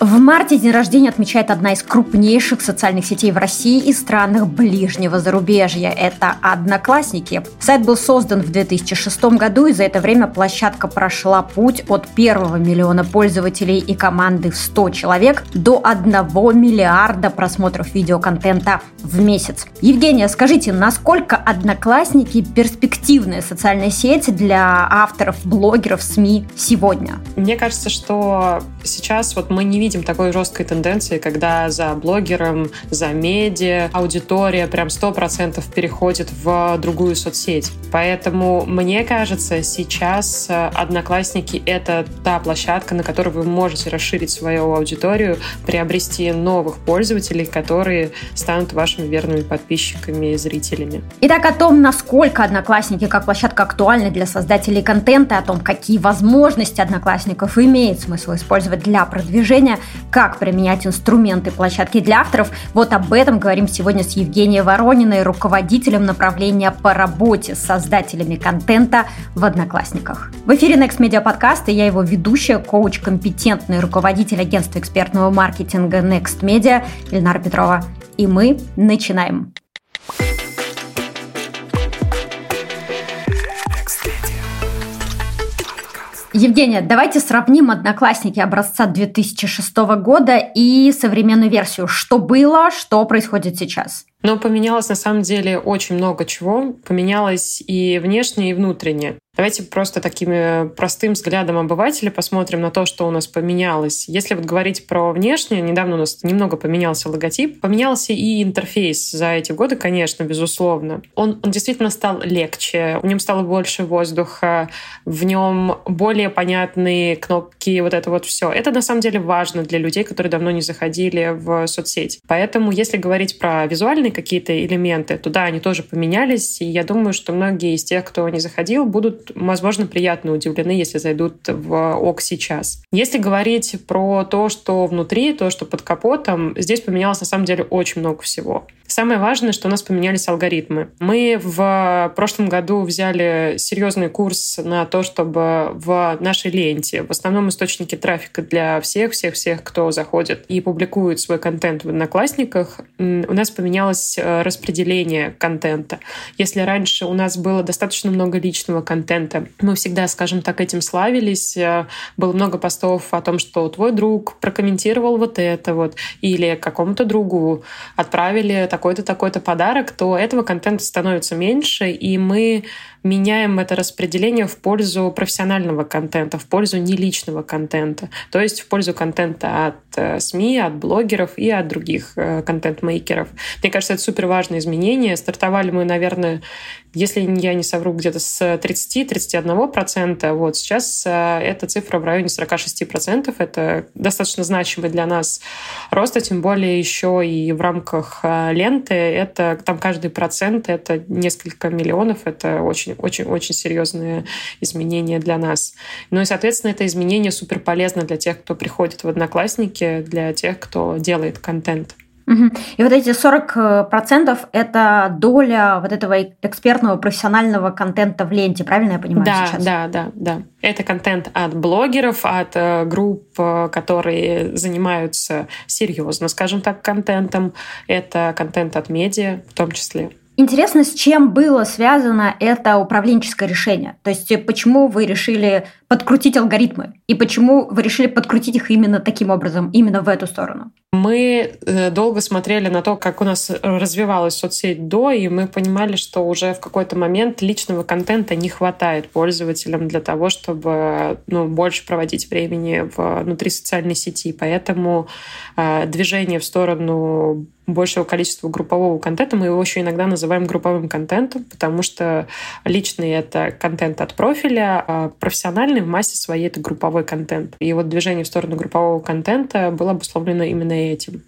В марте день рождения отмечает одна из крупнейших социальных сетей в России и странах ближнего зарубежья. Это «Одноклассники». Сайт был создан в 2006 году, и за это время площадка прошла путь от первого миллиона пользователей и команды в 100 человек до 1 миллиарда просмотров видеоконтента в месяц. Евгения, скажите, насколько «Одноклассники» перспективная социальная сеть для авторов, блогеров, СМИ сегодня? Мне кажется, что сейчас вот мы не видим видим такой жесткой тенденции, когда за блогером, за медиа аудитория прям сто процентов переходит в другую соцсеть. Поэтому, мне кажется, сейчас э, Одноклассники — это та площадка, на которой вы можете расширить свою аудиторию, приобрести новых пользователей, которые станут вашими верными подписчиками и зрителями. Итак, о том, насколько Одноклассники как площадка актуальна для создателей контента, о том, какие возможности Одноклассников имеет смысл использовать для продвижения, как применять инструменты площадки для авторов. Вот об этом говорим сегодня с Евгенией Ворониной, руководителем направления по работе с создателями контента в Одноклассниках. В эфире Next Media Podcast, и я его ведущая, коуч, компетентный руководитель агентства экспертного маркетинга Next Media Ильнара Петрова. И мы начинаем. Евгения, давайте сравним «Одноклассники» образца 2006 года и современную версию. Что было, что происходит сейчас? Но поменялось на самом деле очень много чего. Поменялось и внешне, и внутренне. Давайте просто таким простым взглядом обывателя посмотрим на то, что у нас поменялось. Если вот говорить про внешнее, недавно у нас немного поменялся логотип, поменялся и интерфейс за эти годы, конечно, безусловно. Он, он действительно стал легче, в нем стало больше воздуха, в нем более понятные кнопки, вот это вот все. Это на самом деле важно для людей, которые давно не заходили в соцсеть. Поэтому, если говорить про визуальные какие-то элементы, то да, они тоже поменялись, и я думаю, что многие из тех, кто не заходил, будут возможно, приятно удивлены, если зайдут в ОК сейчас. Если говорить про то, что внутри, то, что под капотом, здесь поменялось на самом деле очень много всего. Самое важное, что у нас поменялись алгоритмы. Мы в прошлом году взяли серьезный курс на то, чтобы в нашей ленте, в основном источнике трафика для всех-всех-всех, кто заходит и публикует свой контент в Одноклассниках, у нас поменялось э, распределение контента. Если раньше у нас было достаточно много личного контента, мы всегда, скажем так, этим славились, э, было много постов о том, что твой друг прокомментировал вот это вот, или какому-то другу отправили такой-то, такой-то подарок, то этого контента становится меньше, и мы меняем это распределение в пользу профессионального контента, в пользу неличного контента, то есть в пользу контента от э, СМИ, от блогеров и от других контент-мейкеров. Мне кажется, это супер важное изменение. Стартовали мы, наверное, если я не совру, где-то с 30-31%. Вот сейчас э, эта цифра в районе 46%. Это достаточно значимый для нас рост, а тем более еще и в рамках ленты. Это там каждый процент, это несколько миллионов, это очень очень-очень-очень серьезные изменения для нас. Ну и, соответственно, это изменение супер полезно для тех, кто приходит в Одноклассники, для тех, кто делает контент. И вот эти 40% – это доля вот этого экспертного профессионального контента в ленте, правильно я понимаю да, сейчас? Да, да, да. Это контент от блогеров, от э, групп, э, которые занимаются серьезно, скажем так, контентом. Это контент от медиа в том числе. Интересно, с чем было связано это управленческое решение? То есть почему вы решили подкрутить алгоритмы? И почему вы решили подкрутить их именно таким образом, именно в эту сторону? Мы э, долго смотрели на то, как у нас развивалась соцсеть до, и мы понимали, что уже в какой-то момент личного контента не хватает пользователям для того, чтобы ну, больше проводить времени внутри социальной сети. Поэтому э, движение в сторону большего количества группового контента. Мы его еще иногда называем групповым контентом, потому что личный — это контент от профиля, а профессиональный в массе своей — это групповой контент. И вот движение в сторону группового контента было обусловлено именно этим.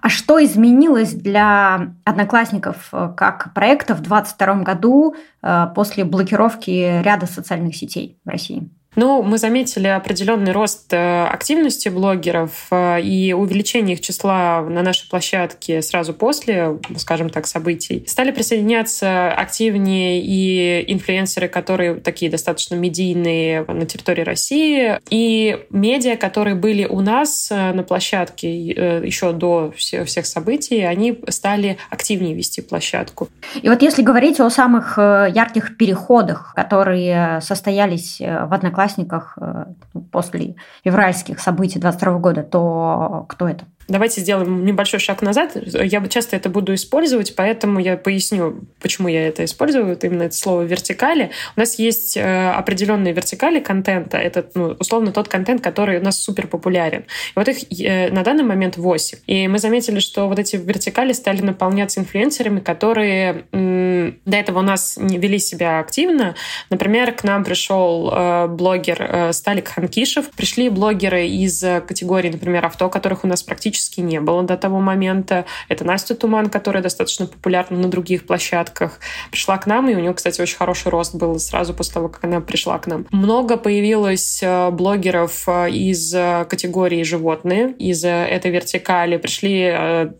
А что изменилось для одноклассников э, как проекта в 2022 году э, после блокировки ряда социальных сетей в России? Ну, мы заметили определенный рост э, активности блогеров э, и увеличение их числа на нашей площадке сразу после, скажем так, событий. Стали присоединяться активнее и инфлюенсеры, которые такие достаточно медийные на территории России, и медиа, которые были у нас э, на площадке еще до всех событий, они стали активнее вести площадку. И вот если говорить о самых ярких переходах, которые состоялись в Одноклассниках, одноклассниках э, после февральских событий 22 года, то кто это? Давайте сделаем небольшой шаг назад. Я часто это буду использовать, поэтому я поясню, почему я это использую, вот именно это слово вертикали. У нас есть э, определенные вертикали контента. Это, ну, условно, тот контент, который у нас супер популярен. И вот их э, на данный момент 8. И мы заметили, что вот эти вертикали стали наполняться инфлюенсерами, которые до этого у нас не вели себя активно. Например, к нам пришел э, блогер Сталик Ханкишев. Пришли блогеры из категории, например, авто, которых у нас практически практически не было до того момента. Это Настя Туман, которая достаточно популярна на других площадках. Пришла к нам, и у нее, кстати, очень хороший рост был сразу после того, как она пришла к нам. Много появилось э, блогеров э, из э, категории животные, из этой вертикали. Пришли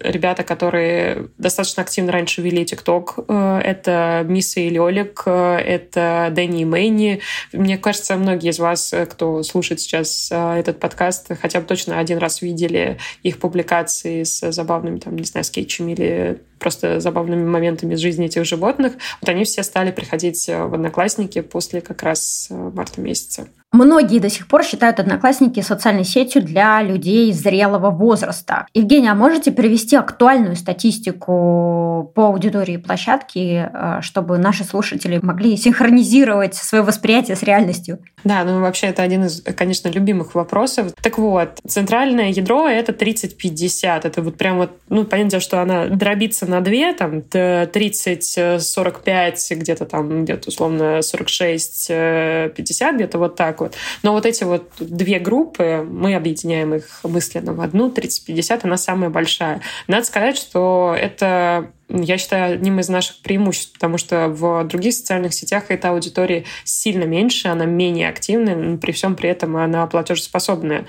ребята, которые достаточно активно раньше вели ТикТок. Это Миса и Лёлик, это Дэнни и Мэнни. Мне кажется, многие из вас, кто слушает сейчас этот подкаст, хотя бы точно один раз видели их публикации с забавными, там, не знаю, скетчами или просто забавными моментами из жизни этих животных, вот они все стали приходить в Одноклассники после как раз марта месяца. Многие до сих пор считают Одноклассники социальной сетью для людей зрелого возраста. Евгения, а можете привести актуальную статистику по аудитории площадки, э, чтобы наши слушатели могли синхронизировать свое восприятие с реальностью? Да, ну вообще это один из, конечно, любимых вопросов. Так вот, центральное ядро — это 30-50. Это вот прям вот, ну, понятно, что она дробится на две, там, 30-45, где-то там, где-то условно 46-50, где-то вот так вот. Но вот эти вот две группы, мы объединяем их мысленно в одну, 30-50, она самая большая. Надо сказать, что это я считаю, одним из наших преимуществ, потому что в других социальных сетях эта аудитория сильно меньше, она менее активная, но при всем при этом она платежеспособная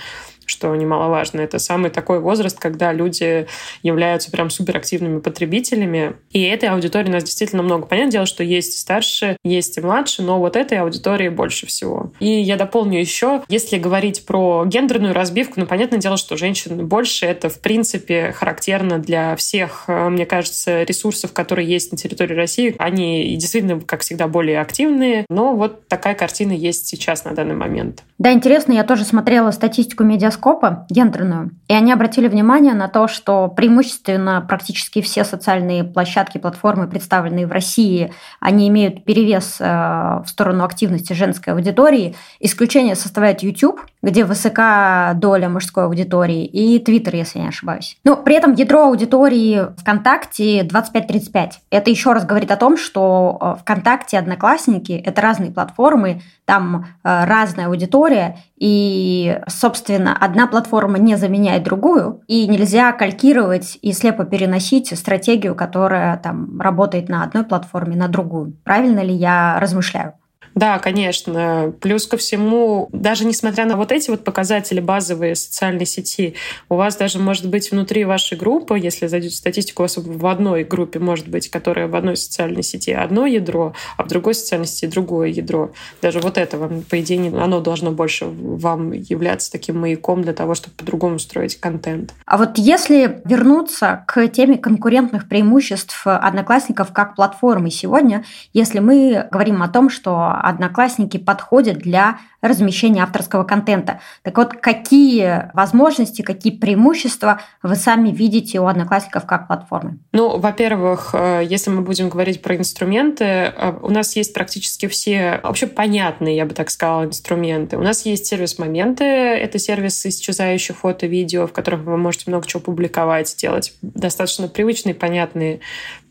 что немаловажно. Это самый такой возраст, когда люди являются прям суперактивными потребителями. И этой аудитории у нас действительно много. Понятное дело, что есть старше, есть и младше, но вот этой аудитории больше всего. И я дополню еще, если говорить про гендерную разбивку, ну, понятное дело, что женщин больше. Это, в принципе, характерно для всех, э, мне кажется, ресурсов, которые есть на территории России. Они действительно, как всегда, более активные. Но вот такая картина есть сейчас на данный момент. Да, интересно, я тоже смотрела статистику медиаскопа Скопа гендерную, и они обратили внимание на то, что преимущественно практически все социальные площадки, платформы, представленные в России, они имеют перевес э, в сторону активности женской аудитории. Исключение составляет YouTube, где высока доля мужской аудитории, и Twitter, если я не ошибаюсь. Но при этом ядро аудитории ВКонтакте 25-35. Это еще раз говорит о том, что э, ВКонтакте, Одноклассники – это разные платформы, там э, разная аудитория, и, собственно, одна платформа не заменяет другую, и нельзя калькировать и слепо переносить стратегию, которая там работает на одной платформе, на другую. Правильно ли я размышляю? Да, конечно. Плюс ко всему, даже несмотря на вот эти вот показатели базовые социальной сети, у вас даже может быть внутри вашей группы, если зайдете в статистику, у вас в одной группе может быть, которая в одной социальной сети одно ядро, а в другой социальной сети другое ядро. Даже вот это вам, по идее, оно должно больше вам являться таким маяком для того, чтобы по-другому строить контент. А вот если вернуться к теме конкурентных преимуществ одноклассников как платформы сегодня, если мы говорим о том, что Одноклассники подходят для размещения авторского контента. Так вот, какие возможности, какие преимущества вы сами видите у Одноклассников как платформы? Ну, во-первых, э, если мы будем говорить про инструменты, э, у нас есть практически все вообще понятные, я бы так сказала, инструменты. У нас есть сервис «Моменты», это сервис исчезающих фото, видео, в которых вы можете много чего публиковать, делать достаточно привычные, понятные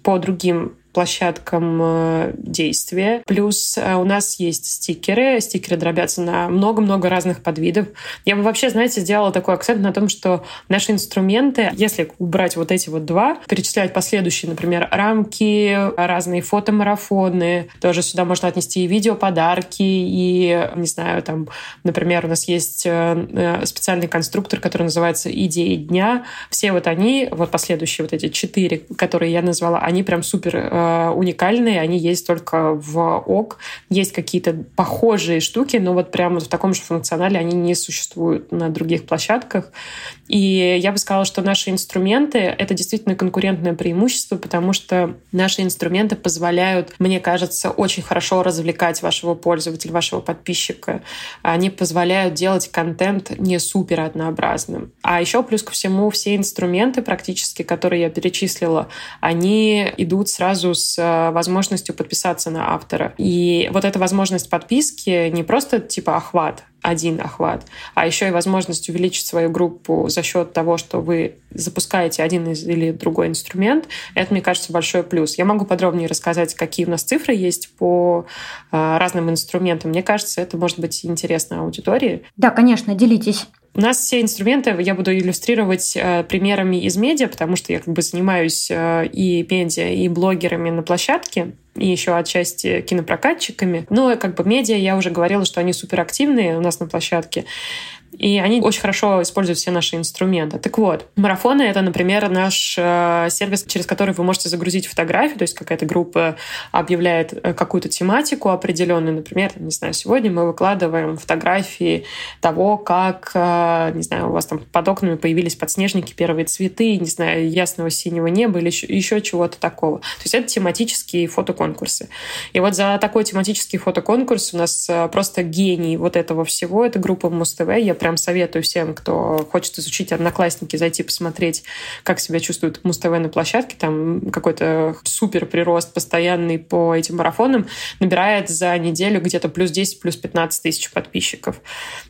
по другим площадкам э, действия. Плюс э, у нас есть стикеры. Стикеры дробятся на много-много разных подвидов. Я бы вообще, знаете, сделала такой акцент на том, что наши инструменты, если убрать вот эти вот два, перечислять последующие, например, рамки, разные фотомарафоны, тоже сюда можно отнести и видеоподарки, и, не знаю, там, например, у нас есть э, специальный конструктор, который называется «Идеи дня». Все вот они, вот последующие вот эти четыре, которые я назвала, они прям супер уникальные, они есть только в ОК. Есть какие-то похожие штуки, но вот прямо в таком же функционале они не существуют на других площадках. И я бы сказала, что наши инструменты — это действительно конкурентное преимущество, потому что наши инструменты позволяют, мне кажется, очень хорошо развлекать вашего пользователя, вашего подписчика. Они позволяют делать контент не супер однообразным. А еще плюс ко всему все инструменты практически, которые я перечислила, они идут сразу с э, возможностью подписаться на автора. И вот эта возможность подписки не просто типа охват, один охват, а еще и возможность увеличить свою группу за счет того, что вы запускаете один или другой инструмент, это, мне кажется, большой плюс. Я могу подробнее рассказать, какие у нас цифры есть по э, разным инструментам. Мне кажется, это может быть интересно аудитории. Да, конечно, делитесь. У нас все инструменты я буду иллюстрировать э, примерами из медиа, потому что я как бы занимаюсь э, и медиа, и блогерами на площадке и еще отчасти кинопрокатчиками. Но как бы медиа, я уже говорила, что они суперактивные у нас на площадке. И они очень хорошо используют все наши инструменты. Так вот, марафоны — это, например, наш э, сервис, через который вы можете загрузить фотографию, то есть какая-то группа объявляет э, какую-то тематику определенную. Например, не знаю, сегодня мы выкладываем фотографии того, как, э, не знаю, у вас там под окнами появились подснежники, первые цветы, не знаю, ясного синего неба или еще, еще чего-то такого. То есть это тематические фотоконкурсы. И вот за такой тематический фотоконкурс у нас просто гений вот этого всего. Это группа Муз-ТВ. Я прям советую всем, кто хочет изучить Одноклассники, зайти посмотреть, как себя чувствует Муз-ТВ на площадке. Там какой-то супер прирост постоянный по этим марафонам. Набирает за неделю где-то плюс 10, плюс 15 тысяч подписчиков.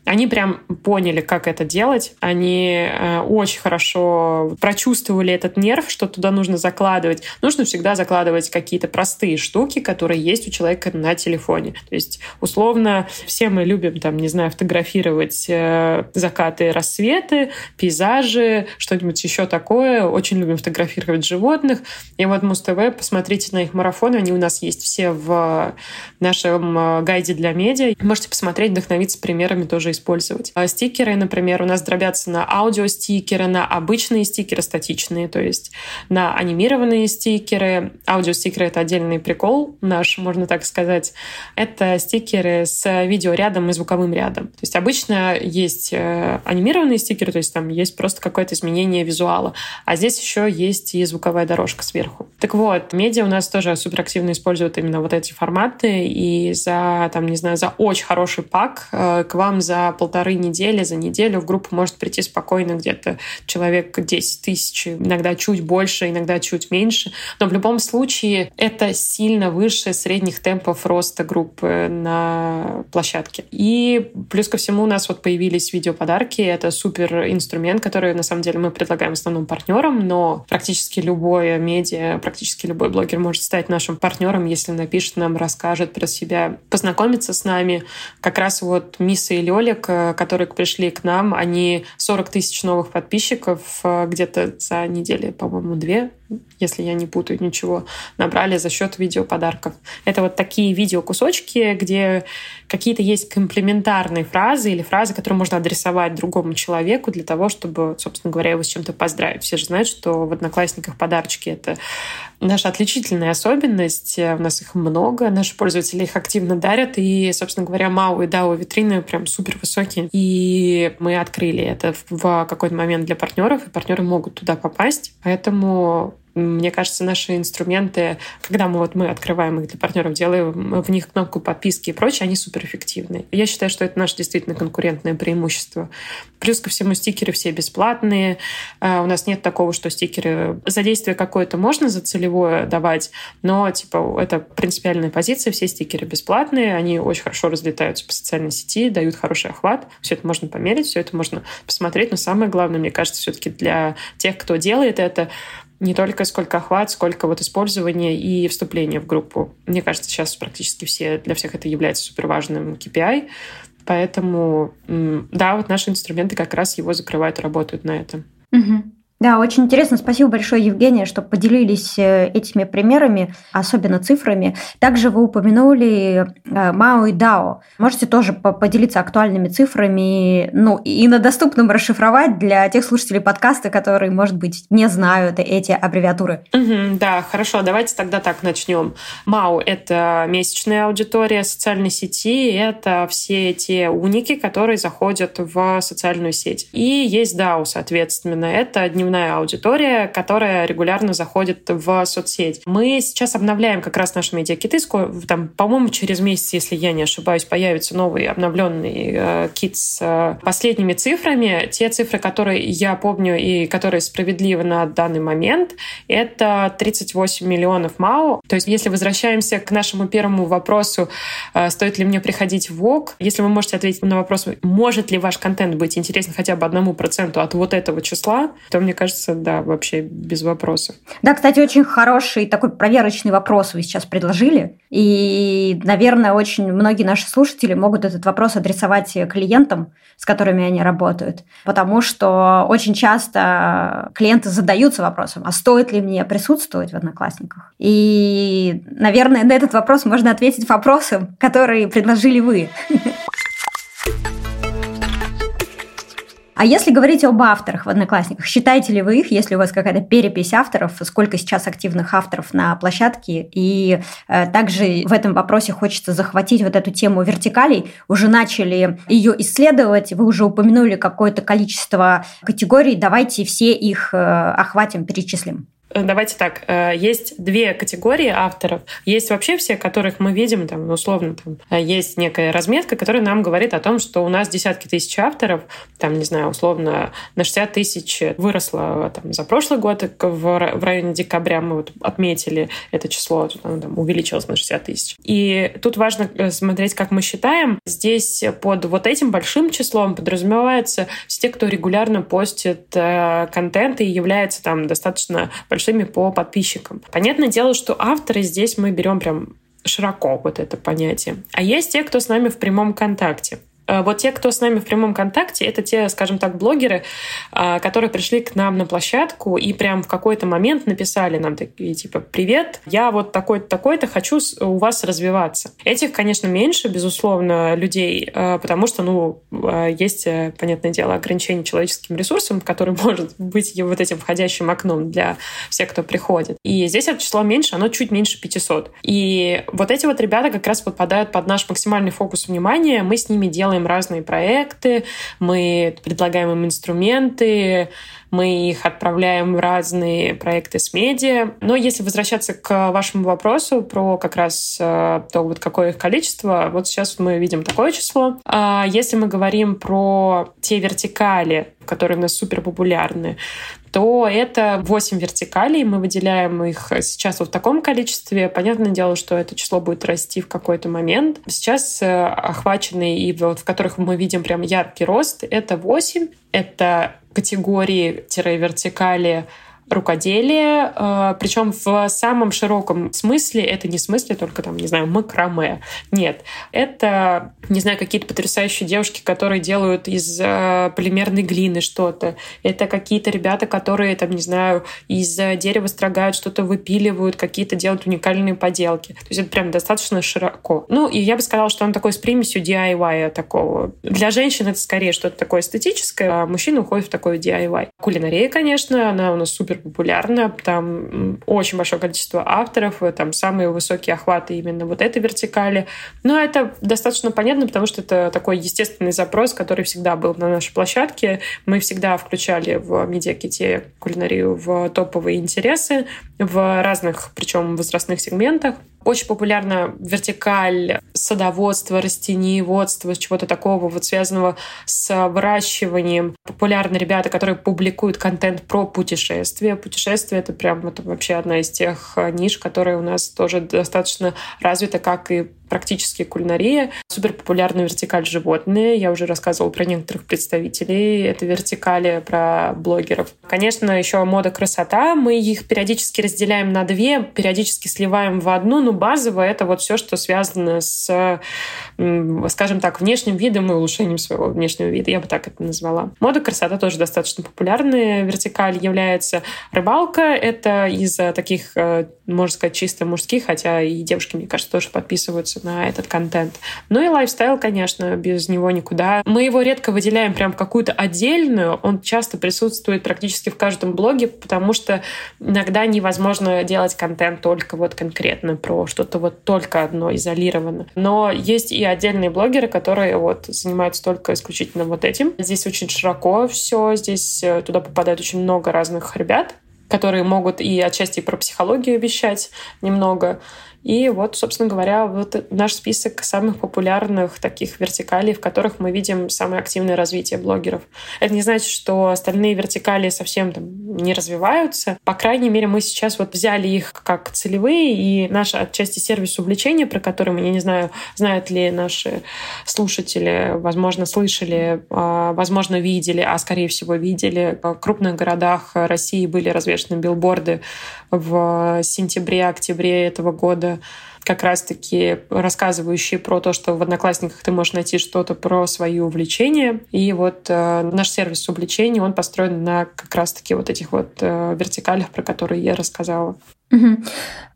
Они прям поняли, как это делать. Они э, очень хорошо прочувствовали этот нерв, что туда нужно закладывать. Нужно всегда закладывать какие-то простые штуки, которые есть у человека на телефоне. То есть, условно, все мы любим, там, не знаю, фотографировать э, закаты, рассветы, пейзажи, что-нибудь еще такое. Очень любим фотографировать животных. И вот Муз-ТВ, посмотрите на их марафоны, они у нас есть все в нашем э, гайде для медиа. Можете посмотреть, вдохновиться примерами тоже использовать. А стикеры, например, у нас дробятся на аудиостикеры, на обычные стикеры статичные, то есть на анимированные стикеры. Аудиостикеры — это отдельный прикол наш, можно так сказать. Это стикеры с видеорядом и звуковым рядом. То есть обычно есть есть э, анимированные стикеры, то есть там есть просто какое-то изменение визуала, а здесь еще есть и звуковая дорожка сверху. Так вот, медиа у нас тоже суперактивно используют именно вот эти форматы, и за, там, не знаю, за очень хороший пак э, к вам за полторы недели, за неделю в группу может прийти спокойно где-то человек 10 тысяч, иногда чуть больше, иногда чуть меньше, но в любом случае это сильно выше средних темпов роста группы на площадке. И плюс ко всему у нас вот появились появились видеоподарки. Это супер инструмент, который на самом деле мы предлагаем основным партнерам, но практически любое медиа, практически любой блогер может стать нашим партнером, если напишет нам, расскажет про себя, познакомиться с нами. Как раз вот Миса и Лёлик, э, которые пришли к нам, они 40 тысяч новых подписчиков э, где-то за неделю, по-моему, две если я не путаю ничего, набрали за счет видеоподарков. Это вот такие видеокусочки, где какие-то есть комплементарные фразы или фразы, которые можно адресовать другому человеку для того, чтобы, собственно говоря, его с чем-то поздравить. Все же знают, что в Одноклассниках подарочки — это наша отличительная особенность. У нас их много, наши пользователи их активно дарят, и, собственно говоря, МАУ и ДАО витрины прям супер высокие. И мы открыли это в какой-то момент для партнеров, и партнеры могут туда попасть. Поэтому мне кажется, наши инструменты, когда мы вот мы открываем их для партнеров, делаем в них кнопку подписки и прочее, они суперэффективны. Я считаю, что это наше действительно конкурентное преимущество. Плюс ко всему стикеры все бесплатные. А, у нас нет такого, что стикеры за действие какое-то можно за целевое давать, но типа это принципиальная позиция, все стикеры бесплатные, они очень хорошо разлетаются по социальной сети, дают хороший охват. Все это можно померить, все это можно посмотреть, но самое главное, мне кажется, все-таки для тех, кто делает это, Не только сколько охват, сколько вот использование и вступление в группу. Мне кажется, сейчас практически все, для всех это является супер важным KPI. Поэтому, да, вот наши инструменты как раз его закрывают работают на этом. Угу. Да, очень интересно. Спасибо большое, Евгения, что поделились э, этими примерами, особенно цифрами. Также вы упомянули э, Мао и Дао. Можете тоже поделиться актуальными цифрами, ну, и на доступном расшифровать для тех слушателей подкаста, которые, может быть, не знают эти аббревиатуры. Угу, да, хорошо. Давайте тогда так начнем. Мао – это месячная аудитория социальной сети, это все те уники, которые заходят в социальную сеть. И есть Дао, соответственно, это дневной дневная аудитория, которая регулярно заходит в соцсеть. Мы сейчас обновляем как раз нашу медиакиты. Там, по-моему, через месяц, если я не ошибаюсь, появится новый обновленный э, кит с э, последними цифрами. Те цифры, которые я помню и которые справедливы на данный момент, это 38 миллионов МАУ. То есть, если возвращаемся к нашему первому вопросу, э, стоит ли мне приходить в ВОК, если вы можете ответить на вопрос, может ли ваш контент быть интересен хотя бы одному проценту от вот этого числа, то мне кажется, да, вообще без вопроса. Да, кстати, очень хороший такой проверочный вопрос вы сейчас предложили. И, наверное, очень многие наши слушатели могут этот вопрос адресовать клиентам, с которыми они работают. Потому что очень часто клиенты задаются вопросом, а стоит ли мне присутствовать в Одноклассниках? И, наверное, на этот вопрос можно ответить вопросом, который предложили вы. А если говорить об авторах в Одноклассниках, считаете ли вы их, если у вас какая-то перепись авторов, сколько сейчас активных авторов на площадке? И э, также в этом вопросе хочется захватить вот эту тему вертикалей. Уже начали ее исследовать, вы уже упомянули какое-то количество категорий, давайте все их э, охватим, перечислим. Э, давайте так, э, есть две категории авторов. Есть вообще все, которых мы видим, там, условно, там, э, есть некая разметка, которая нам говорит о том, что у нас десятки тысяч авторов, там, не знаю, условно, на 60 тысяч выросло там, за прошлый год, в районе декабря мы вот отметили это число, там, увеличилось на 60 тысяч. И тут важно смотреть, как мы считаем. Здесь под вот этим большим числом подразумевается все те, кто регулярно постит контент и является там достаточно большим большими по подписчикам. Понятное дело, что авторы здесь мы берем прям широко вот это понятие. А есть те, кто с нами в прямом контакте. Э, вот те, кто с нами в прямом контакте, это те, скажем так, блогеры, э, которые пришли к нам на площадку и прям в какой-то момент написали нам такие, типа, «Привет, я вот такой-то, такой-то, хочу у вас развиваться». Этих, конечно, меньше, безусловно, людей, э, потому что, ну, есть, понятное дело, ограничение человеческим ресурсом, который может быть вот этим входящим окном для всех, кто приходит. И здесь это число меньше, оно чуть меньше 500. И вот эти вот ребята как раз попадают под наш максимальный фокус внимания, мы с ними делаем делаем разные проекты, мы предлагаем им инструменты, мы их отправляем в разные проекты с медиа. Но если возвращаться к вашему вопросу про как раз э, то, вот какое их количество, вот сейчас мы видим такое число. А если мы говорим про те вертикали, которые у нас супер популярны, то это 8 вертикалей. Мы выделяем их сейчас вот в таком количестве. Понятное дело, что это число будет расти в какой-то момент. Сейчас э, охваченные и вот в которых мы видим прям яркий рост, это 8. Это категории-вертикали рукоделие, э, причем в самом широком смысле, это не смысле только там, не знаю, макраме. Нет, это, не знаю, какие-то потрясающие девушки, которые делают из э, полимерной глины что-то. Это какие-то ребята, которые, там, не знаю, из дерева строгают, что-то выпиливают, какие-то делают уникальные поделки. То есть это прям достаточно широко. Ну, и я бы сказала, что он такой с примесью DIY такого. Для женщин это скорее что-то такое эстетическое, а мужчины уходят в такой DIY. Кулинария, конечно, она у нас супер популярна. Там очень большое количество авторов, там самые высокие охваты именно вот этой вертикали. Но это достаточно понятно, потому что это такой естественный запрос, который всегда был на нашей площадке. Мы всегда включали в медиаките кулинарию в топовые интересы в разных, причем возрастных сегментах. Очень популярна вертикаль садоводства, растениеводства, чего-то такого вот связанного с выращиванием. Популярны ребята, которые публикуют контент про путешествия. Путешествия — это прям это вообще одна из тех ниш, которые у нас тоже достаточно развита, как и практически кулинария. Супер популярная вертикаль животные. Я уже рассказывала про некоторых представителей этой вертикали, про блогеров. Конечно, еще мода красота. Мы их периодически разделяем на две, периодически сливаем в одну, но базово это вот все, что связано с, скажем так, внешним видом и улучшением своего внешнего вида. Я бы так это назвала. Мода красота тоже достаточно популярная вертикаль является. Рыбалка — это из таких, э, можно сказать, чисто мужских, хотя и девушки, мне кажется, тоже подписываются на этот контент. Ну и лайфстайл, конечно, без него никуда. Мы его редко выделяем прям какую-то отдельную. Он часто присутствует практически в каждом блоге, потому что иногда невозможно делать контент только вот конкретно про что-то вот только одно изолированно. Но есть и отдельные блогеры, которые вот занимаются только исключительно вот этим. Здесь очень широко все, здесь э, туда попадает очень много разных ребят, которые могут и отчасти про психологию вещать немного, и вот, собственно говоря, вот наш список самых популярных таких вертикалей, в которых мы видим самое активное развитие блогеров. Это не значит, что остальные вертикали совсем там не развиваются. По крайней мере, мы сейчас вот взяли их как целевые, и наш отчасти сервис увлечения, про который, я не знаю, знают ли наши слушатели, возможно, слышали, а, возможно, видели, а скорее всего видели. В крупных городах России были развешены билборды в сентябре-октябре этого года, как раз-таки рассказывающие про то, что в Одноклассниках ты можешь найти что-то про свои увлечения. И вот э, наш сервис увлечений, он построен на как раз-таки вот этих вот э, вертикалях, про которые я рассказала.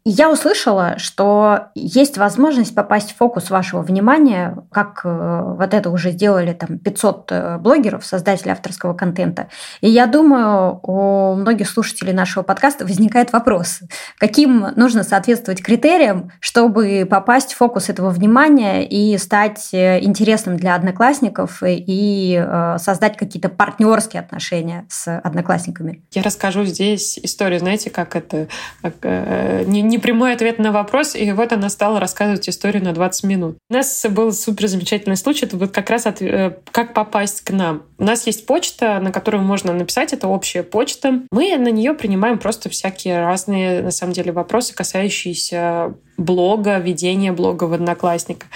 Я услышала, что есть возможность попасть в фокус вашего внимания, как э, вот это уже сделали там 500 э, блогеров, создателей авторского контента. И я думаю, у многих слушателей нашего подкаста возникает вопрос, каким нужно соответствовать критериям, чтобы попасть в фокус этого внимания и стать э, интересным для одноклассников и создать какие-то партнерские отношения с одноклассниками. Я расскажу здесь историю, знаете, как это, как, не, не прямой ответ на вопрос, и вот она стала рассказывать историю на 20 минут. У нас был супер замечательный случай, это вот как раз от, э, как попасть к нам. У нас есть почта, на которую можно написать, это общая почта. Мы на нее принимаем просто всякие разные, на самом деле, вопросы, касающиеся блога, ведения блога в Одноклассниках.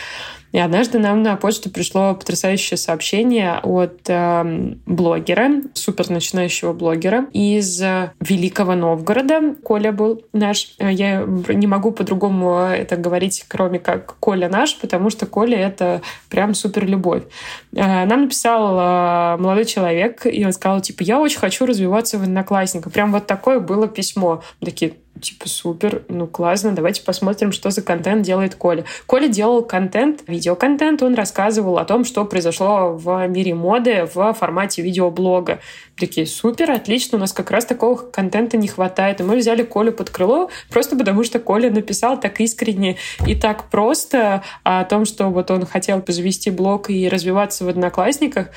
И однажды нам на почту пришло потрясающее сообщение от э, блогера, супер начинающего блогера из Великого Новгорода. Коля был наш. Я не могу по-другому это говорить, кроме как Коля наш, потому что Коля — это прям супер любовь. Э, нам написал э, молодой человек, и он сказал, типа, я очень хочу развиваться в Одноклассниках. Прям вот такое было письмо. Мы такие, типа, супер, ну классно, давайте посмотрим, что за контент делает Коля. Коля делал контент, видеоконтент, он рассказывал о том, что произошло в мире моды в формате видеоблога. Такие, супер, отлично, у нас как раз такого контента не хватает. И мы взяли Колю под крыло, просто потому что Коля написал так искренне и так просто о том, что вот он хотел завести блог и развиваться в Одноклассниках,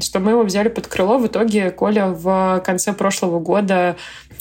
что мы его взяли под крыло. В итоге Коля в конце прошлого года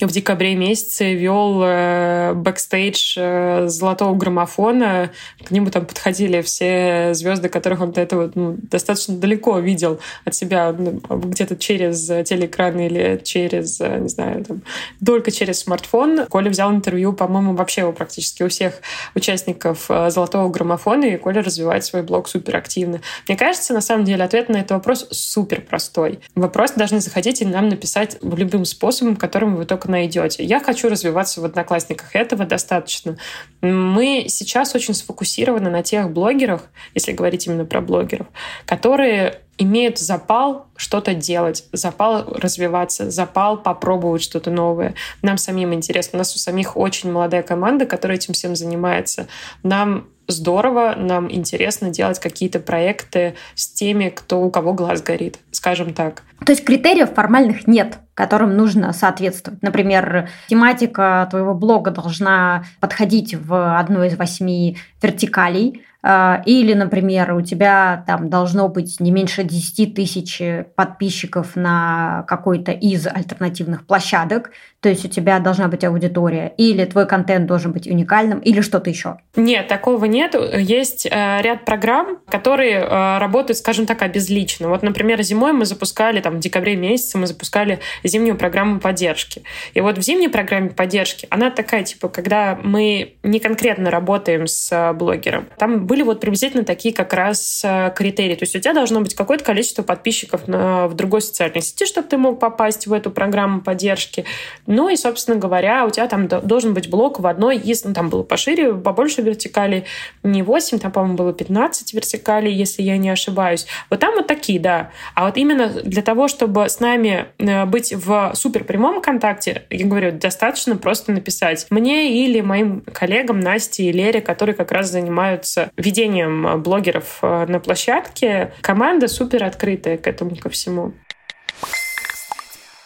в декабре месяце вел э, бэкстейдж э, золотого граммофона. К нему там подходили все звезды, которых он до этого ну, достаточно далеко видел от себя, ну, где-то через телеэкран или через, э, не знаю, там, только через смартфон. Коля взял интервью, по-моему, вообще у практически у всех участников золотого граммофона, и Коля развивает свой блог супер активно. Мне кажется, на самом деле, ответ на этот вопрос супер простой. Вопрос должны заходить и нам написать любым способом, которым вы только найдете. Я хочу развиваться в Одноклассниках. Этого достаточно. Мы сейчас очень сфокусированы на тех блогерах, если говорить именно про блогеров, которые имеют запал что-то делать, запал развиваться, запал попробовать что-то новое. Нам самим интересно. У нас у самих очень молодая команда, которая этим всем занимается. Нам здорово, нам интересно делать какие-то проекты с теми, кто у кого глаз горит, скажем так. То есть критериев формальных нет, которым нужно соответствовать. Например, тематика твоего блога должна подходить в одну из восьми вертикалей, а, или, например, у тебя там должно быть не меньше 10 тысяч подписчиков на какой-то из альтернативных площадок, то есть у тебя должна быть аудитория, или твой контент должен быть уникальным, или что-то еще? Нет, такого нет. Есть э, ряд программ, которые э, работают, скажем так, обезлично. Вот, например, зимой мы запускали, там, в декабре месяце мы запускали зимнюю программу поддержки. И вот в зимней программе поддержки она такая, типа, когда мы не конкретно работаем с э, блогером, там были вот приблизительно такие как раз э, критерии. То есть у тебя должно быть какое-то количество подписчиков на, в другой социальной сети, чтобы ты мог попасть в эту программу поддержки. Ну и, собственно говоря, у тебя там должен быть блок в одной из, ну там было пошире, побольше вертикали, не 8, там, по-моему, было 15 вертикалей, если я не ошибаюсь. Вот там вот такие, да. А вот именно для того, чтобы с нами э, быть в супер прямом контакте, я говорю, достаточно просто написать мне или моим коллегам Насте и Лере, которые как раз занимаются ведением блогеров э, на площадке. Команда супер открытая к этому ко всему.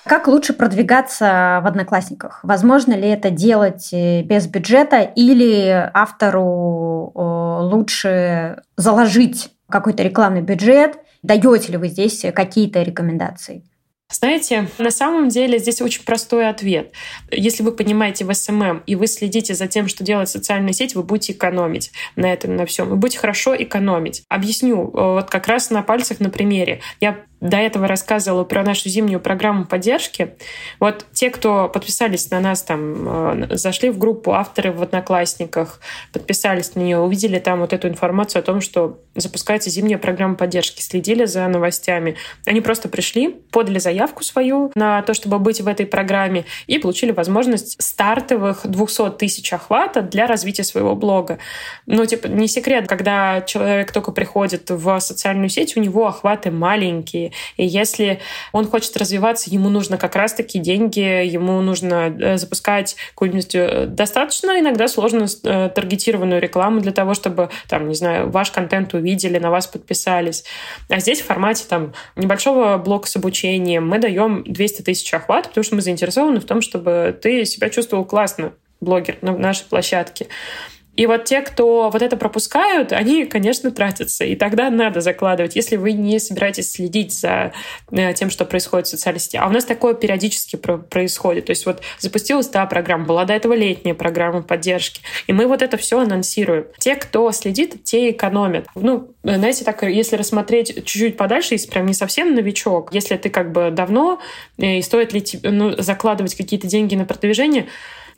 Как лучше продвигаться в Одноклассниках? Возможно ли это делать э, без бюджета или автору лучше заложить какой-то рекламный бюджет? Даете ли вы здесь какие-то рекомендации? Знаете, на самом деле здесь очень простой ответ. Если вы понимаете в SMM и вы следите за тем, что делает социальная сеть, вы будете экономить на этом, на всем. Вы будете хорошо экономить. Объясню, вот как раз на пальцах на примере. Я до этого рассказывала про нашу зимнюю программу поддержки. Вот те, кто подписались на нас, там, э, зашли в группу авторы в Одноклассниках, подписались на нее, увидели там вот эту информацию о том, что запускается зимняя программа поддержки, следили за новостями. Они просто пришли, подали заявку свою на то, чтобы быть в этой программе, и получили возможность стартовых 200 тысяч охвата для развития своего блога. Ну, типа, не секрет, когда человек только приходит в социальную сеть, у него охваты маленькие, и если он хочет развиваться, ему нужно как раз-таки деньги, ему нужно э, запускать какую-нибудь э, достаточно иногда сложно э, таргетированную рекламу для того, чтобы, там, не знаю, ваш контент увидели, на вас подписались. А здесь в формате там небольшого блока с обучением мы даем 200 тысяч охват, потому что мы заинтересованы в том, чтобы ты себя чувствовал классно, блогер на нашей площадке. И вот те, кто вот это пропускают, они, конечно, тратятся. И тогда надо закладывать, если вы не собираетесь следить за э, тем, что происходит в социальной сети. А у нас такое периодически происходит. То есть вот запустилась та программа, была до этого летняя программа поддержки. И мы вот это все анонсируем. Те, кто следит, те экономят. Ну, знаете, так, если рассмотреть чуть-чуть подальше, если прям не совсем новичок, если ты как бы давно, э, и стоит ли тебе ну, закладывать какие-то деньги на продвижение,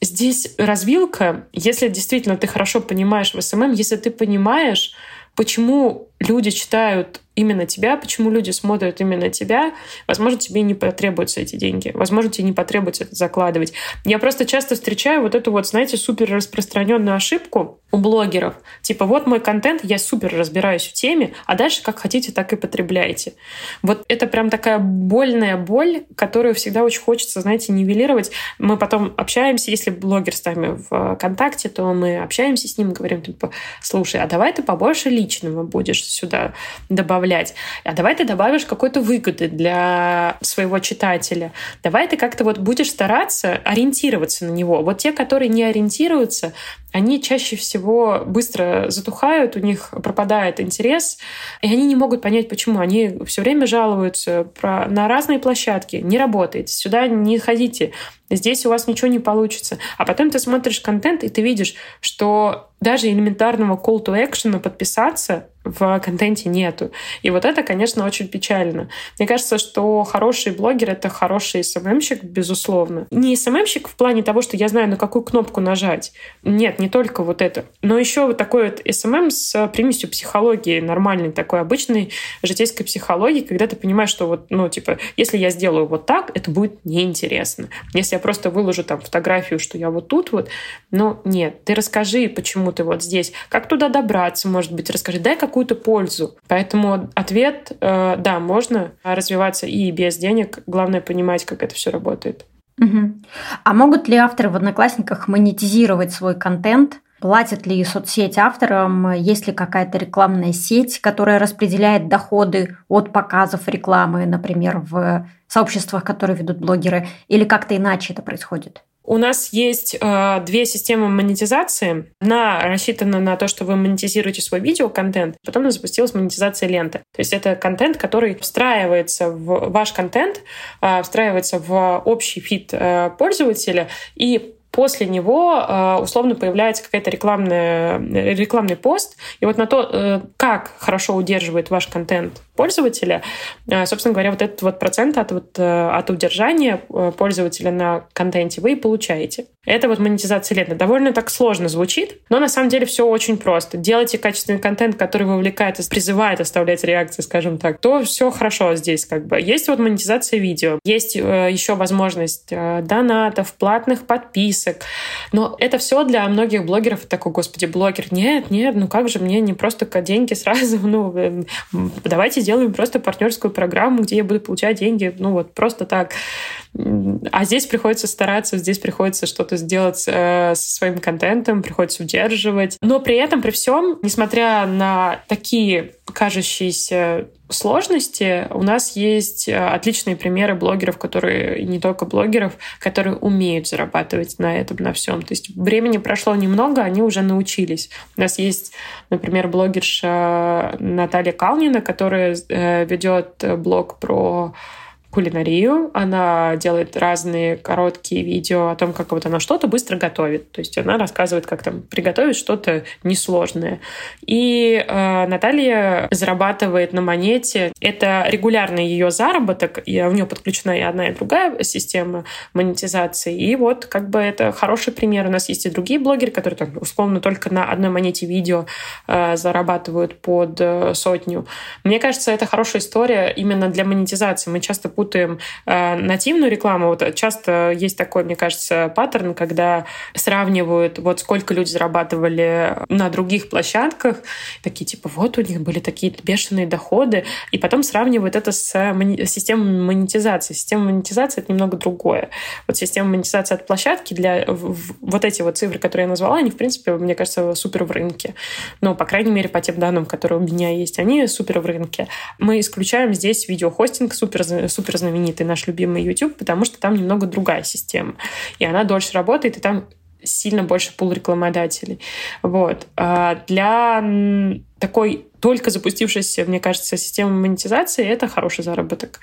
Здесь развилка, если действительно ты хорошо понимаешь в SMM, если ты понимаешь, почему люди читают именно тебя, почему люди смотрят именно тебя, возможно, тебе не потребуются эти деньги, возможно, тебе не потребуется это закладывать. Я просто часто встречаю вот эту вот, знаете, супер распространенную ошибку у блогеров. Типа, вот мой контент, я супер разбираюсь в теме, а дальше как хотите, так и потребляйте. Вот это прям такая больная боль, которую всегда очень хочется, знаете, нивелировать. Мы потом общаемся, если блогер с нами в контакте, то мы общаемся с ним, говорим, типа, слушай, а давай ты побольше личного будешь сюда добавлять. А давай ты добавишь какой-то выгоды для своего читателя. Давай ты как-то вот будешь стараться ориентироваться на него. Вот те, которые не ориентируются, они чаще всего быстро затухают, у них пропадает интерес, и они не могут понять, почему. Они все время жалуются про, на разные площадки. Не работает, сюда не ходите, здесь у вас ничего не получится. А потом ты смотришь контент, и ты видишь, что даже элементарного call to action подписаться в контенте нету. И вот это, конечно, очень печально. Мне кажется, что хороший блогер — это хороший СММщик, безусловно. Не СММщик в плане того, что я знаю, на какую кнопку нажать. Нет, не только вот это. Но еще вот такой вот SMM с примесью психологии, нормальной такой обычной житейской психологии, когда ты понимаешь, что вот, ну, типа, если я сделаю вот так, это будет неинтересно. Если я просто выложу там фотографию, что я вот тут вот, ну, нет. Ты расскажи, почему ты вот здесь, как туда добраться, может быть, расскажи, дай как какую-то пользу. Поэтому ответ, э, да, можно развиваться и без денег. Главное понимать, как это все работает. Угу. А могут ли авторы в Одноклассниках монетизировать свой контент? Платят ли соцсеть авторам? Есть ли какая-то рекламная сеть, которая распределяет доходы от показов рекламы, например, в сообществах, которые ведут блогеры? Или как-то иначе это происходит? У нас есть э, две системы монетизации. Одна рассчитана на то, что вы монетизируете свой видеоконтент. Потом запустилась монетизация ленты. То есть это контент, который встраивается в ваш контент, э, встраивается в общий фит э, пользователя и После него э, условно появляется какая-то рекламная, рекламный пост, и вот на то, э, как хорошо удерживает ваш контент пользователя, э, собственно говоря, вот этот вот процент от, вот, от удержания пользователя на контенте вы и получаете. Это вот монетизация лента. Довольно так сложно звучит, но на самом деле все очень просто. Делайте качественный контент, который вовлекает, призывает оставлять реакции, скажем так, то все хорошо здесь как бы. Есть вот монетизация видео, есть еще возможность донатов, платных подписок, список. Но это все для многих блогеров такой, господи, блогер, нет, нет, ну как же мне не просто деньги сразу, ну эм, давайте сделаем просто партнерскую программу, где я буду получать деньги, ну вот просто так. А здесь приходится стараться, здесь приходится что-то сделать э, со своим контентом, приходится удерживать. Но при этом, при всем, несмотря на такие кажущиеся сложности, у нас есть э, отличные примеры блогеров, которые, не только блогеров, которые умеют зарабатывать на этом, на всем. То есть времени прошло немного, они уже научились. У нас есть, например, блогерша Наталья Калнина, которая э, ведет блог про кулинарию. Она делает разные короткие видео о том, как вот она что-то быстро готовит. То есть она рассказывает, как там приготовить что-то несложное. И э, Наталья зарабатывает на монете. Это регулярный ее заработок, и у нее подключена и одна, и другая система монетизации. И вот как бы это хороший пример. У нас есть и другие блогеры, которые там, условно только на одной монете видео э, зарабатывают под э, сотню. Мне кажется, это хорошая история именно для монетизации. Мы часто путаем путаем э, нативную рекламу. Вот часто есть такой, мне кажется, паттерн, когда сравнивают, вот сколько люди зарабатывали на других площадках, такие типа, вот у них были такие бешеные доходы, и потом сравнивают это с системой монетизации. Система монетизации — это немного другое. Вот система монетизации от площадки для вот эти вот цифры, которые я назвала, они, в принципе, мне кажется, супер в рынке. Но, по крайней мере, по тем данным, которые у меня есть, они супер в рынке. Мы исключаем здесь видеохостинг, супер, супер супер знаменитый наш любимый YouTube, потому что там немного другая система. И она дольше работает, и там сильно больше пул рекламодателей. Вот. А для такой только запустившейся, мне кажется, системы монетизации, это хороший заработок.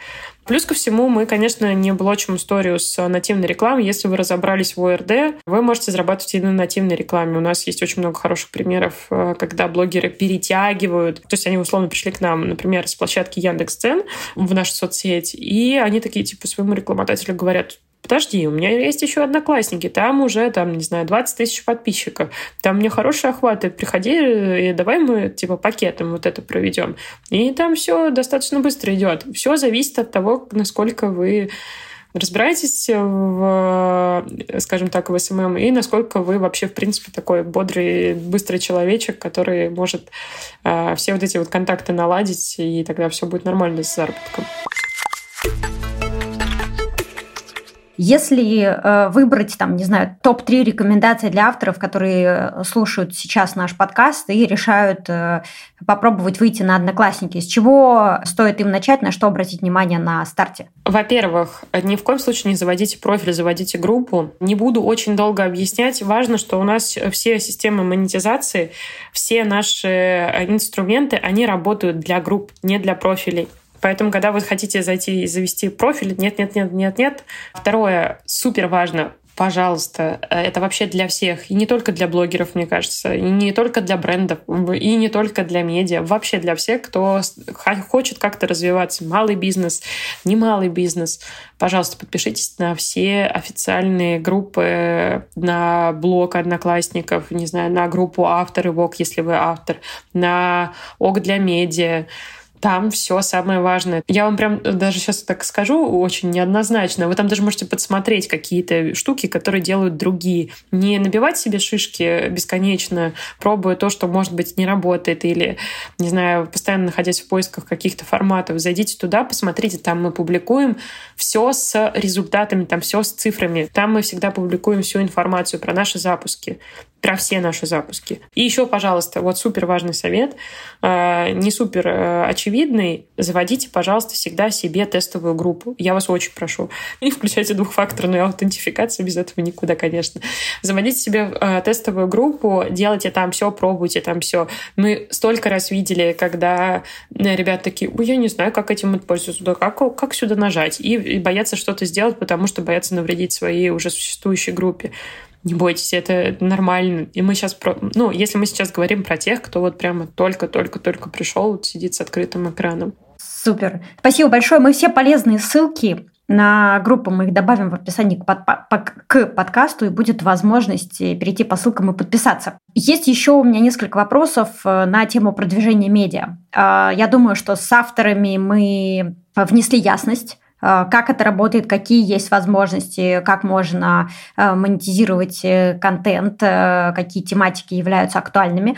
Плюс ко всему, мы, конечно, не блочим историю с нативной рекламой. Если вы разобрались в ОРД, вы можете зарабатывать и на нативной рекламе. У нас есть очень много хороших примеров, э, когда блогеры перетягивают, то есть они условно пришли к нам, например, с площадки Яндекс.Цен в нашу соцсеть, и они такие, типа, своему рекламодателю говорят, подожди, у меня есть еще одноклассники, там уже, там, не знаю, 20 тысяч подписчиков, там мне хорошие охваты, приходи и давай мы, типа, пакетом вот это проведем. И там все достаточно быстро идет. Все зависит от того, насколько вы разбираетесь в, скажем так, в SMM, и насколько вы вообще, в принципе, такой бодрый, быстрый человечек, который может э, все вот эти вот контакты наладить, и тогда все будет нормально с заработком. Если э, выбрать, там, не знаю, топ-3 рекомендации для авторов, которые э, слушают сейчас наш подкаст и решают э, попробовать выйти на Одноклассники, с чего стоит им начать, на что обратить внимание на старте? Во-первых, ни в коем случае не заводите профиль, заводите группу. Не буду очень долго объяснять. Важно, что у нас все системы монетизации, все наши инструменты, они работают для групп, не для профилей. Поэтому, когда вы хотите зайти и завести профиль, нет, нет, нет, нет, нет. Второе, супер важно, пожалуйста, это вообще для всех. И не только для блогеров, мне кажется, и не только для брендов, и не только для медиа. Вообще для всех, кто хочет как-то развиваться. Малый бизнес, немалый бизнес. Пожалуйста, подпишитесь на все официальные группы, на блог одноклассников, не знаю, на группу авторы ВОК, если вы автор, на ОК для медиа там все самое важное. Я вам прям даже сейчас так скажу очень неоднозначно. Вы там даже можете подсмотреть какие-то штуки, которые делают другие. Не набивать себе шишки бесконечно, пробуя то, что, может быть, не работает, или, не знаю, постоянно находясь в поисках каких-то форматов. Зайдите туда, посмотрите, там мы публикуем все с результатами, там все с цифрами. Там мы всегда публикуем всю информацию про наши запуски про все наши запуски. И еще, пожалуйста, вот супер важный совет, э, не супер э, очевидный, заводите, пожалуйста, всегда себе тестовую группу. Я вас очень прошу. И включайте двухфакторную аутентификацию, без этого никуда, конечно. Заводите себе э, тестовую группу, делайте там все, пробуйте там все. Мы столько раз видели, когда ребята такие, ой, я не знаю, как этим пользоваться, как, как сюда нажать, и, и боятся что-то сделать, потому что боятся навредить своей уже существующей группе Не бойтесь, это нормально. И мы сейчас про... Ну, если мы сейчас говорим про тех, кто вот прямо только-только-только пришел, вот сидит с открытым экраном. Супер. Спасибо большое. Мы все полезные ссылки на группу мы их добавим в описании к, под, по, к подкасту, и будет возможность перейти по ссылкам и подписаться. Есть еще у меня несколько вопросов э, на тему продвижения медиа. А, я думаю, что с авторами мы внесли ясность Э, как это работает, какие есть возможности, как можно э, монетизировать э, контент, какие тематики являются актуальными.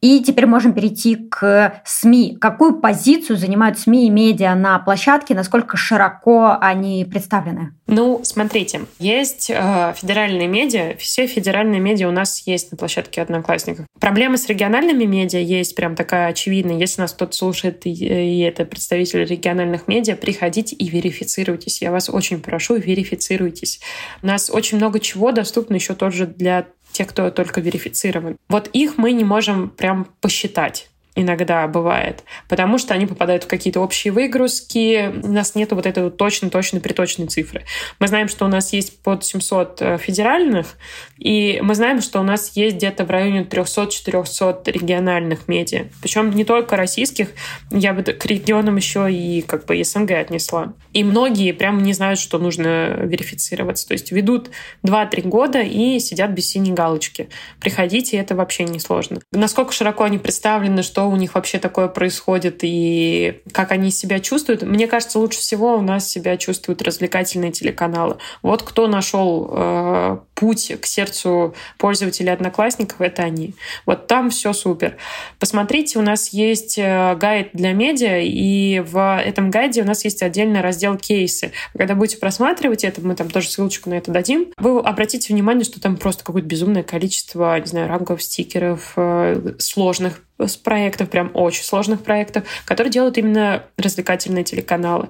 И теперь можем перейти к СМИ. Какую позицию занимают СМИ и медиа на площадке, насколько широко они представлены? Ну, смотрите, есть э, федеральные медиа, все федеральные медиа у нас есть на площадке Одноклассников. Проблемы с региональными медиа есть прям такая очевидная. Если нас кто-то слушает и, и это представитель региональных медиа, приходите и верифицируйтесь. Я вас очень прошу, верифицируйтесь. У нас очень много чего доступно еще тоже для тех, кто только верифицирован. Вот их мы не можем прям посчитать иногда бывает, потому что они попадают в какие-то общие выгрузки, у нас нет вот этой вот точно-точно приточной цифры. Мы знаем, что у нас есть под 700 э, федеральных, и мы знаем, что у нас есть где-то в районе 300-400 региональных медиа. Причем не только российских, я бы к регионам еще и как бы СНГ отнесла. И многие прямо не знают, что нужно верифицироваться. То есть ведут 2-3 года и сидят без синей галочки. Приходите, это вообще не сложно. Насколько широко они представлены, что у них вообще такое происходит и как они себя чувствуют. Мне кажется, лучше всего у нас себя чувствуют развлекательные телеканалы. Вот кто нашел э, путь к сердцу пользователей одноклассников, это они. Вот там все супер. Посмотрите, у нас есть э, гайд для медиа, и в этом гайде у нас есть отдельный раздел кейсы. Когда будете просматривать это, мы там тоже ссылочку на это дадим, вы обратите внимание, что там просто какое-то безумное количество, не знаю, ранговых стикеров, э, сложных с проектов, прям очень сложных проектов, которые делают именно развлекательные телеканалы.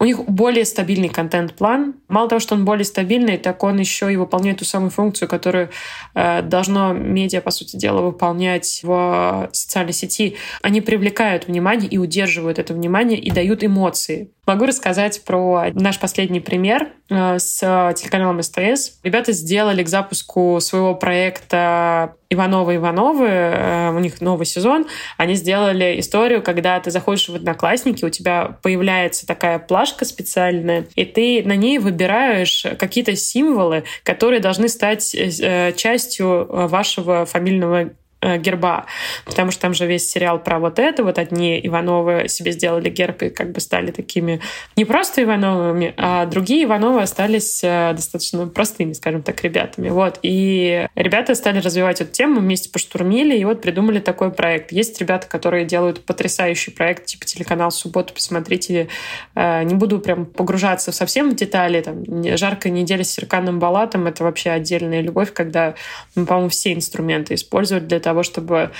У них более стабильный контент-план. Мало того, что он более стабильный, так он еще и выполняет ту самую функцию, которую э, должно медиа, по сути дела, выполнять в социальной сети. Они привлекают внимание и удерживают это внимание и дают эмоции. Могу рассказать про наш последний пример э, с телеканалом СТС. Ребята сделали к запуску своего проекта Ивановы Ивановы, э, у них новый сезон, они сделали историю, когда ты заходишь в Одноклассники, у тебя появляется такая плашка специальная, и ты на ней выбираешь какие-то символы, которые должны стать э, частью вашего фамильного герба, потому что там же весь сериал про вот это, вот одни Ивановы себе сделали герб и как бы стали такими не просто Ивановыми, а другие Ивановы остались э, достаточно простыми, скажем так, ребятами. Вот. И ребята стали развивать эту тему, вместе поштурмили и вот придумали такой проект. Есть ребята, которые делают потрясающий проект, типа телеканал «Суббота», посмотрите. Э, не буду прям погружаться совсем в детали. Там, «Жаркая неделя с Серканом Балатом» — это вообще отдельная любовь, когда, мы, по-моему, все инструменты используют для того, того, чтобы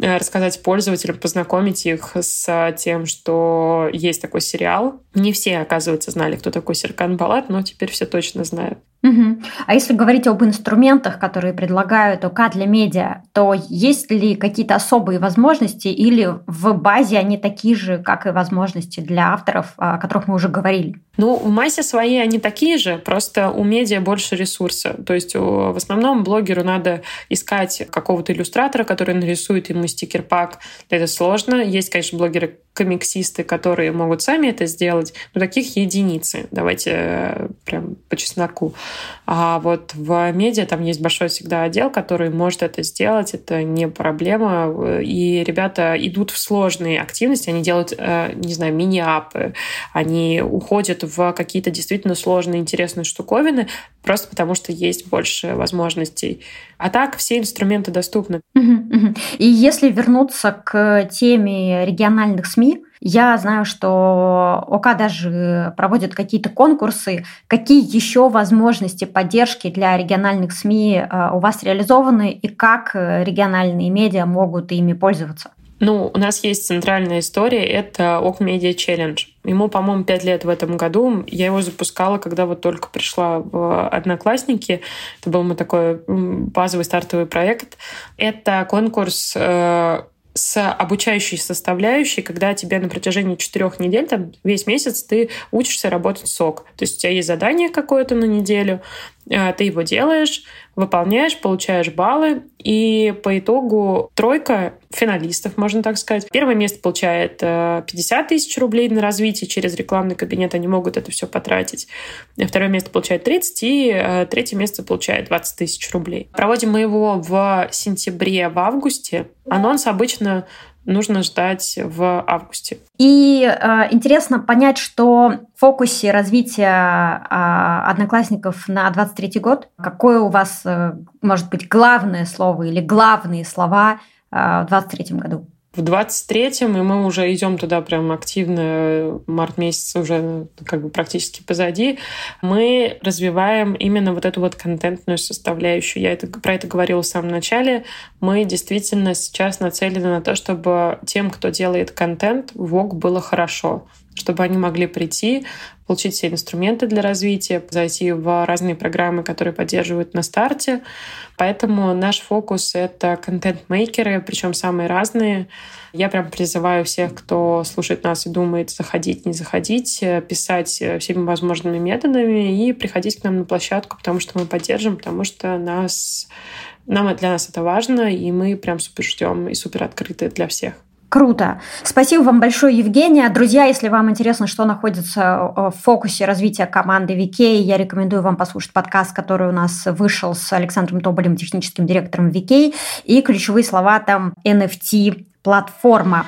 э, рассказать пользователям, познакомить их с тем, что есть такой сериал. Не все, оказывается, знали, кто такой Серкан Балат, но теперь все точно знают. Угу. А если говорить об инструментах, которые предлагают ОК для медиа, то есть ли какие-то особые возможности или в базе они такие же, как и возможности для авторов, о которых мы уже говорили? Ну, в массе своей они такие же, просто у медиа больше ресурса. То есть в основном блогеру надо искать какого-то иллюстратора, который нарисует ему стикер-пак. Это сложно. Есть, конечно, блогеры, комиксисты, которые могут сами это сделать, но таких единицы. Давайте э, прям по чесноку. А вот в медиа там есть большой всегда отдел, который может это сделать. Это не проблема. И ребята идут в сложные активности. Они делают, э, не знаю, мини-апы. Они уходят в какие-то действительно сложные, интересные штуковины, просто потому что есть больше возможностей. А так все инструменты доступны. И если вернуться к теме региональных СМИ, я знаю, что ОК даже проводит какие-то конкурсы. Какие еще возможности поддержки для региональных СМИ э, у вас реализованы и как региональные медиа могут ими пользоваться? Ну, у нас есть центральная история, это ОК Media Challenge. Ему, по-моему, пять лет в этом году. Я его запускала, когда вот только пришла в Одноклассники. Это был мой такой базовый стартовый проект. Это конкурс э, с обучающей составляющей, когда тебе на протяжении четырех недель, там, весь месяц ты учишься работать сок. То есть у тебя есть задание какое-то на неделю, э, ты его делаешь, выполняешь, получаешь баллы, и по итогу тройка финалистов, можно так сказать. Первое место получает 50 э, тысяч рублей на развитие через рекламный кабинет, они могут это все потратить. Второе место получает 30, и э, третье место получает 20 тысяч рублей. Проводим мы его в сентябре, в августе. Анонс обычно нужно ждать в августе. И э, интересно понять, что в фокусе развития э, одноклассников на 23 год, какое у вас, э, может быть, главное слово или главные слова э, в 23 году? В 23-м, и мы уже идем туда прям активно, март месяц уже как бы практически позади, мы развиваем именно вот эту вот контентную составляющую. Я это, про это говорила в самом начале. Мы действительно сейчас нацелены на то, чтобы тем, кто делает контент, в ВОК было хорошо чтобы они могли прийти, получить все инструменты для развития, зайти в разные программы, которые поддерживают на старте. Поэтому наш фокус — это контент-мейкеры, причем самые разные. Я прям призываю всех, кто слушает нас и думает, заходить, не заходить, писать всеми возможными методами и приходить к нам на площадку, потому что мы поддержим, потому что нас, нам, для нас это важно, и мы прям супер ждем и супер открыты для всех. Круто. Спасибо вам большое, Евгения. Друзья, если вам интересно, что находится э, в фокусе развития команды VK, я рекомендую вам послушать подкаст, который у нас вышел с Александром Тоболем, техническим директором VK, и ключевые слова там NFT-платформа.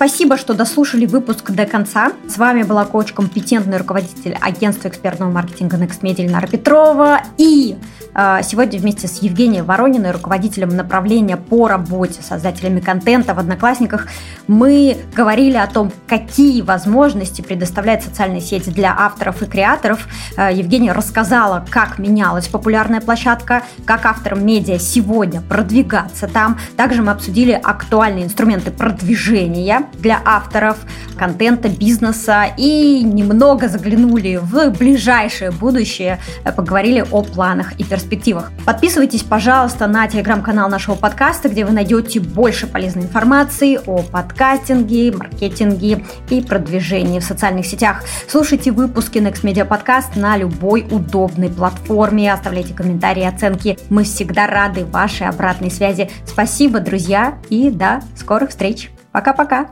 Спасибо, что дослушали выпуск до конца. С вами была коуч, компетентный руководитель агентства экспертного маркетинга Next Media Ильнара Петрова. И э, сегодня вместе с Евгением Ворониной, руководителем направления по работе с создателями контента в Одноклассниках, мы говорили о том, какие возможности предоставляет социальная сеть для авторов и креаторов. Э, Евгения рассказала, как менялась популярная площадка, как авторам медиа сегодня продвигаться там. Также мы обсудили актуальные инструменты продвижения для авторов контента, бизнеса и немного заглянули в ближайшее будущее, э, поговорили о планах и перспективах. Подписывайтесь, пожалуйста, на телеграм-канал нашего подкаста, где вы найдете больше полезной информации о подкастинге, маркетинге и продвижении в социальных сетях. Слушайте выпуски Next Media Podcast на любой удобной платформе, оставляйте комментарии оценки. Мы всегда рады вашей обратной связи. Спасибо, друзья, и до скорых встреч! Пока-пока.